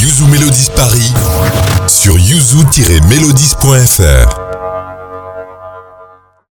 Yuzu Melodies Paris sur yuzu-melodies.fr.